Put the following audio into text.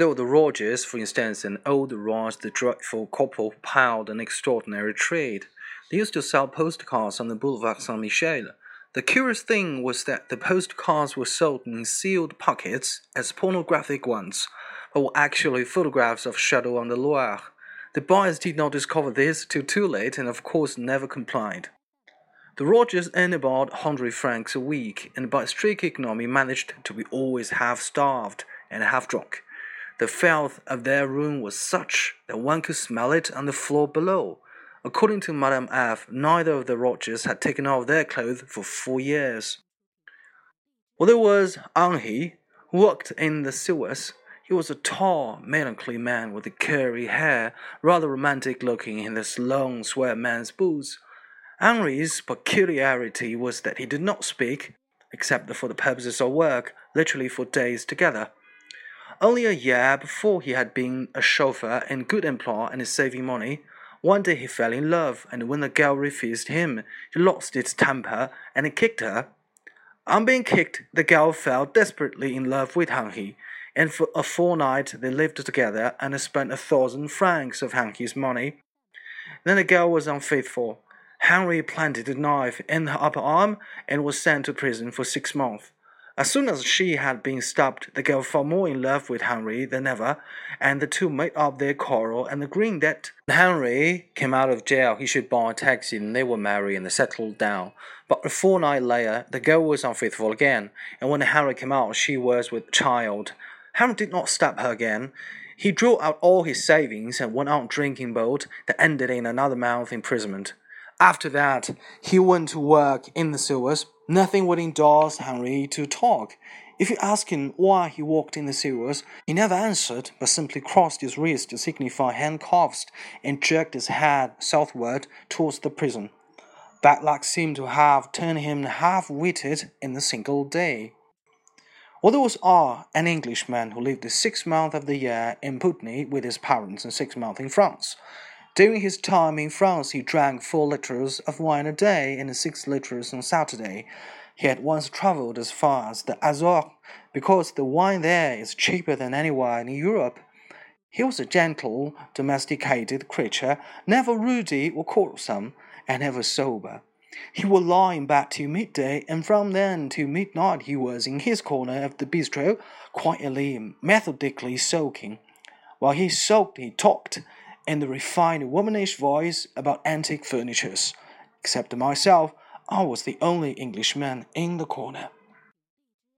Were the Rougiers, for instance, and old Raj, the dreadful couple, piled an extraordinary trade. They used to sell postcards on the Boulevard Saint Michel. The curious thing was that the postcards were sold in sealed pockets as pornographic ones, but were actually photographs of Chateau on the Loire. The buyers did not discover this till too late and, of course, never complied. The Rougiers earned about 100 francs a week, and by strict economy managed to be always half starved and half drunk. The filth of their room was such that one could smell it on the floor below. According to Madame F., neither of the Rougiers had taken off their clothes for four years. Well, there was Henri, who worked in the sewers. He was a tall, melancholy man with curly hair, rather romantic looking in his long, square man's boots. Henri's peculiarity was that he did not speak, except for the purposes of work, literally for days together. Only a year before he had been a chauffeur in good employ and saving money. One day he fell in love, and when the girl refused him, he lost his temper and kicked her. On being kicked, the girl fell desperately in love with Henri, and for a fortnight they lived together and spent a thousand francs of Henri's money. Then the girl was unfaithful. Henri planted a knife in her upper arm and was sent to prison for six months. As soon as she had been stopped, the girl fell more in love with Henri than ever, and the two made up their quarrel and agreed that when Henri came out of jail, he should buy a taxi and they would marry and settle down. But a fortnight later, the girl was unfaithful again, and when Henri came out, she was with child. Henri did not stop her again. He drew out all his savings and went on drinking boat that ended in another month imprisonment. After that, he went to work in the sewers. Nothing would induce Henri to talk. If you asked him why he walked in the sewers, he never answered, but simply crossed his wrist to signify handcuffs and jerked his head southward towards the prison. Bad luck seemed to have turned him half-witted in a single day. Was R, an Englishman who lived the six months of the year in Putney with his parents and six months in France. During his time in France, he drank four liters of wine a day and six liters on Saturday. He had once traveled as far as the Azores because the wine there is cheaper than anywhere in Europe. He was a gentle, domesticated creature, never ruddy or quarrelsome, and ever sober. He would lie in bed till midday, and from then till midnight he was in his corner of the bistro, quietly and methodically soaking. While he soaked, he talked in the refined womanish voice about antique furnitures. Except myself, I was the only Englishman in the corner.